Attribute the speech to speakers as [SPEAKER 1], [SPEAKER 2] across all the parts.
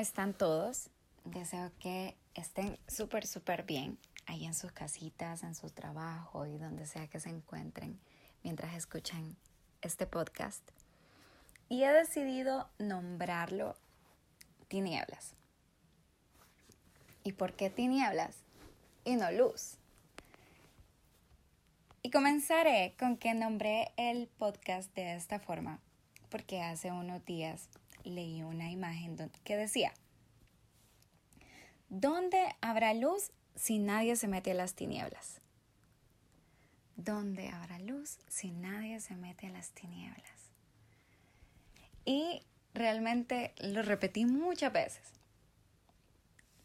[SPEAKER 1] ¿cómo están todos? Deseo que estén súper, súper bien ahí en sus casitas, en su trabajo y donde sea que se encuentren mientras escuchan este podcast. Y he decidido nombrarlo tinieblas. ¿Y por qué tinieblas y no luz? Y comenzaré con que nombré el podcast de esta forma, porque hace unos días leí una imagen que decía, ¿dónde habrá luz si nadie se mete a las tinieblas? ¿Dónde habrá luz si nadie se mete a las tinieblas? Y realmente lo repetí muchas veces.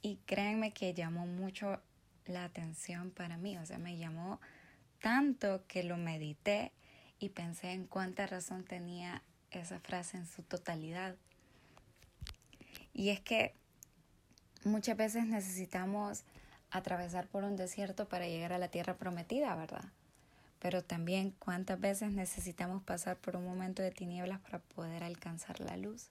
[SPEAKER 1] Y créanme que llamó mucho la atención para mí, o sea, me llamó tanto que lo medité y pensé en cuánta razón tenía esa frase en su totalidad. Y es que muchas veces necesitamos atravesar por un desierto para llegar a la tierra prometida, ¿verdad? Pero también cuántas veces necesitamos pasar por un momento de tinieblas para poder alcanzar la luz.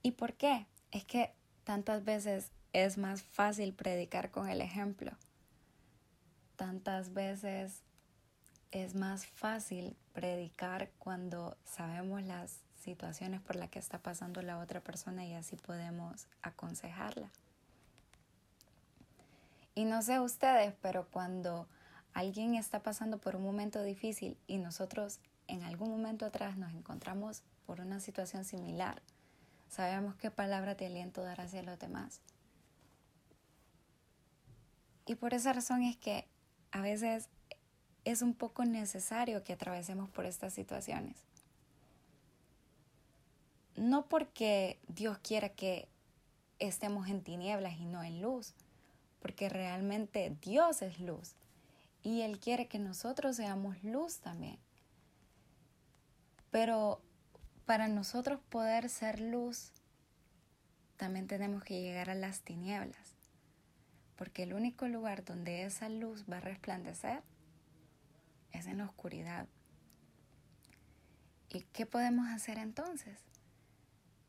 [SPEAKER 1] ¿Y por qué? Es que tantas veces es más fácil predicar con el ejemplo. Tantas veces es más fácil predicar cuando sabemos las situaciones por las que está pasando la otra persona y así podemos aconsejarla. Y no sé ustedes, pero cuando alguien está pasando por un momento difícil y nosotros en algún momento atrás nos encontramos por una situación similar, sabemos qué palabra de aliento dar hacia los demás. Y por esa razón es que a veces es un poco necesario que atravesemos por estas situaciones. No porque Dios quiera que estemos en tinieblas y no en luz, porque realmente Dios es luz y Él quiere que nosotros seamos luz también. Pero para nosotros poder ser luz, también tenemos que llegar a las tinieblas, porque el único lugar donde esa luz va a resplandecer es en la oscuridad. ¿Y qué podemos hacer entonces?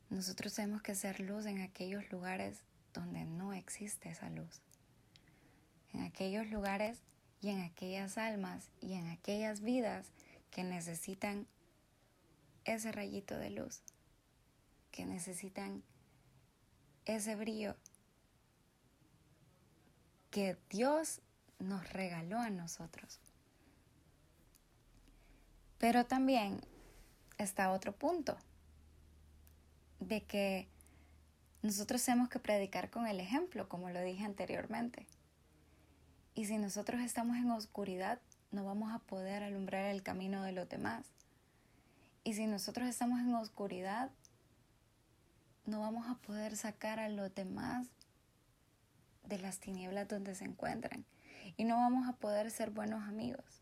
[SPEAKER 1] Nosotros tenemos que ser luz en aquellos lugares donde no existe esa luz. En aquellos lugares y en aquellas almas y en aquellas vidas que necesitan ese rayito de luz, que necesitan ese brillo que Dios nos regaló a nosotros. Pero también está otro punto, de que nosotros tenemos que predicar con el ejemplo, como lo dije anteriormente. Y si nosotros estamos en oscuridad, no vamos a poder alumbrar el camino de los demás. Y si nosotros estamos en oscuridad, no vamos a poder sacar a los demás de las tinieblas donde se encuentran. Y no vamos a poder ser buenos amigos.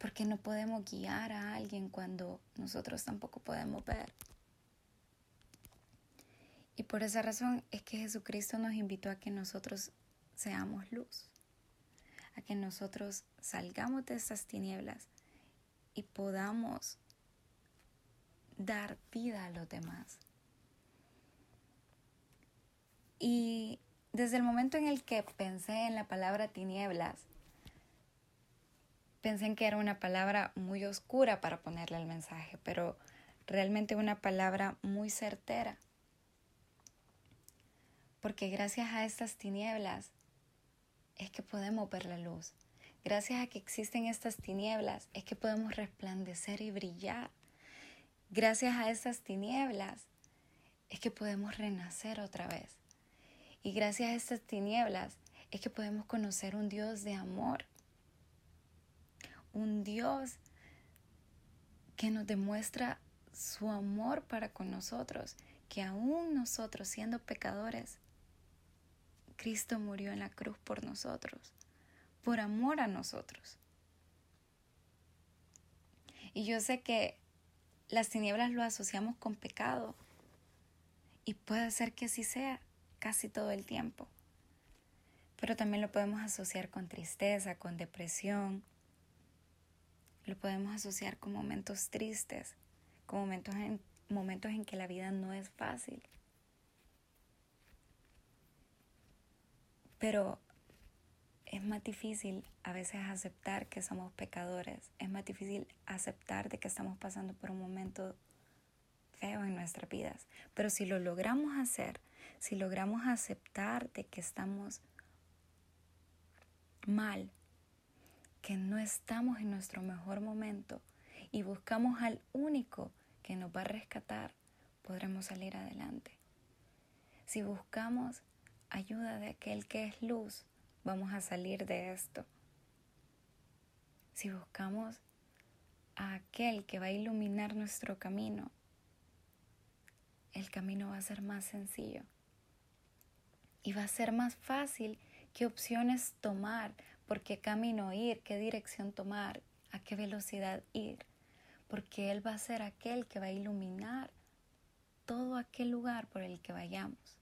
[SPEAKER 1] Porque no podemos guiar a alguien cuando nosotros tampoco podemos ver. Y por esa razón es que Jesucristo nos invitó a que nosotros seamos luz, a que nosotros salgamos de esas tinieblas y podamos dar vida a los demás. Y desde el momento en el que pensé en la palabra tinieblas, pensé en que era una palabra muy oscura para ponerle el mensaje, pero realmente una palabra muy certera. Porque gracias a estas tinieblas es que podemos ver la luz. Gracias a que existen estas tinieblas es que podemos resplandecer y brillar. Gracias a estas tinieblas es que podemos renacer otra vez. Y gracias a estas tinieblas es que podemos conocer un Dios de amor un Dios que nos demuestra su amor para con nosotros, que aún nosotros siendo pecadores, Cristo murió en la cruz por nosotros, por amor a nosotros. Y yo sé que las tinieblas lo asociamos con pecado y puede ser que así sea casi todo el tiempo. Pero también lo podemos asociar con tristeza, con depresión, lo podemos asociar con momentos tristes, con momentos en momentos en que la vida no es fácil. Pero es más difícil a veces aceptar que somos pecadores. Es más difícil aceptar de que estamos pasando por un momento feo en nuestras vidas. Pero si lo logramos hacer, si logramos aceptar de que estamos mal, que no estamos en nuestro mejor momento y buscamos al único que nos va a rescatar, podremos salir adelante. Si buscamos ayuda de aquel que es luz, vamos a salir de esto. Si buscamos a aquel que va a iluminar nuestro camino, el camino va a ser más sencillo y va a ser más fácil qué opciones tomar, por qué camino ir, qué dirección tomar, a qué velocidad ir, porque Él va a ser aquel que va a iluminar todo aquel lugar por el que vayamos.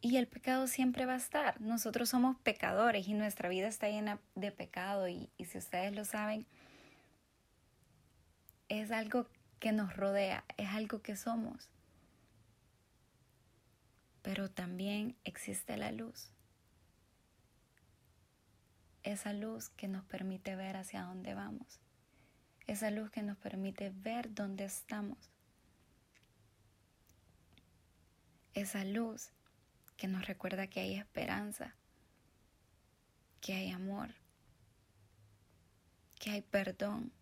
[SPEAKER 1] Y el pecado siempre va a estar. Nosotros somos pecadores y nuestra vida está llena de pecado y, y si ustedes lo saben, es algo que nos rodea, es algo que somos. Pero también existe la luz. Esa luz que nos permite ver hacia dónde vamos. Esa luz que nos permite ver dónde estamos. Esa luz que nos recuerda que hay esperanza, que hay amor, que hay perdón,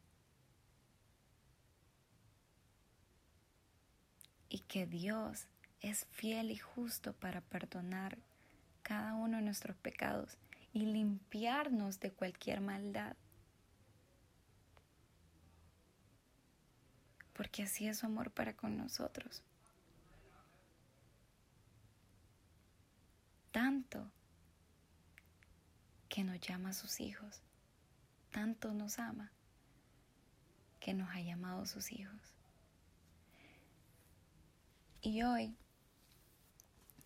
[SPEAKER 1] y que Dios es fiel y justo para perdonar cada uno de nuestros pecados y limpiarnos de cualquier maldad. Porque así es su amor para con nosotros. Tanto que nos llama a sus hijos. Tanto nos ama que nos ha llamado sus hijos. Y hoy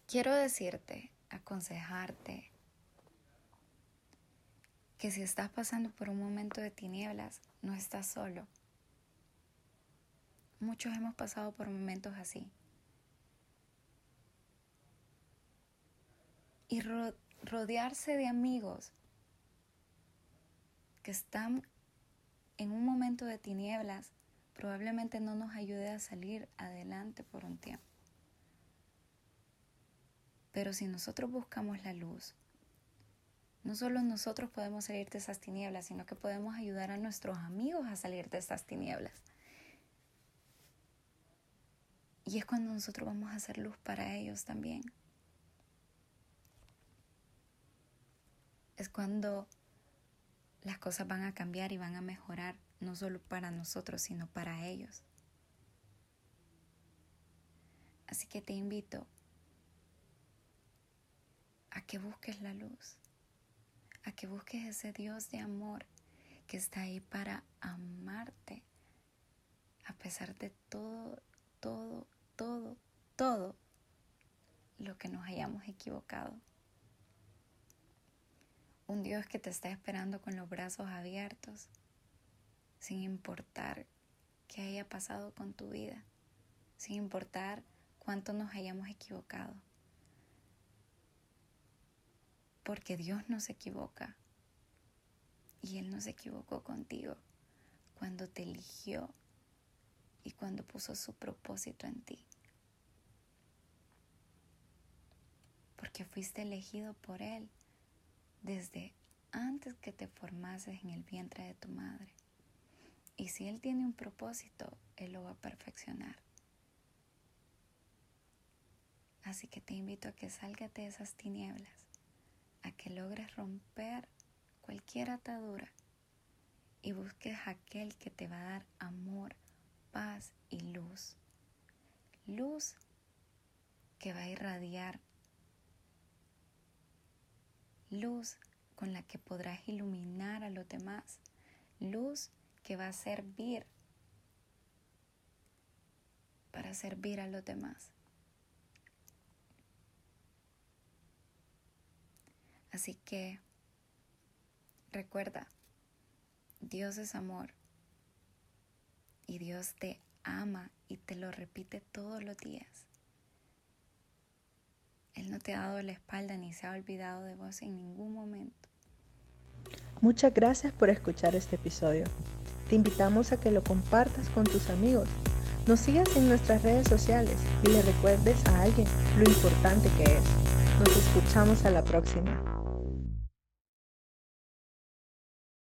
[SPEAKER 1] quiero decirte, aconsejarte, que si estás pasando por un momento de tinieblas, no estás solo. Muchos hemos pasado por momentos así. Y rodearse de amigos que están en un momento de tinieblas probablemente no nos ayude a salir adelante por un tiempo. Pero si nosotros buscamos la luz, no solo nosotros podemos salir de esas tinieblas, sino que podemos ayudar a nuestros amigos a salir de esas tinieblas. Y es cuando nosotros vamos a hacer luz para ellos también. Es cuando las cosas van a cambiar y van a mejorar, no solo para nosotros, sino para ellos. Así que te invito a que busques la luz, a que busques ese Dios de amor que está ahí para amarte, a pesar de todo, todo, todo, todo lo que nos hayamos equivocado. Un Dios que te está esperando con los brazos abiertos, sin importar qué haya pasado con tu vida, sin importar cuánto nos hayamos equivocado porque Dios no se equivoca. Y Él no se equivocó contigo cuando te eligió y cuando puso su propósito en ti. Porque fuiste elegido por Él desde antes que te formases en el vientre de tu madre. Y si Él tiene un propósito, Él lo va a perfeccionar. Así que te invito a que salgas de esas tinieblas a que logres romper cualquier atadura y busques aquel que te va a dar amor, paz y luz. Luz que va a irradiar. Luz con la que podrás iluminar a los demás. Luz que va a servir para servir a los demás. Así que recuerda, Dios es amor y Dios te ama y te lo repite todos los días. Él no te ha dado la espalda ni se ha olvidado de vos en ningún momento.
[SPEAKER 2] Muchas gracias por escuchar este episodio. Te invitamos a que lo compartas con tus amigos, nos sigas en nuestras redes sociales y le recuerdes a alguien lo importante que es. Nos escuchamos a la próxima.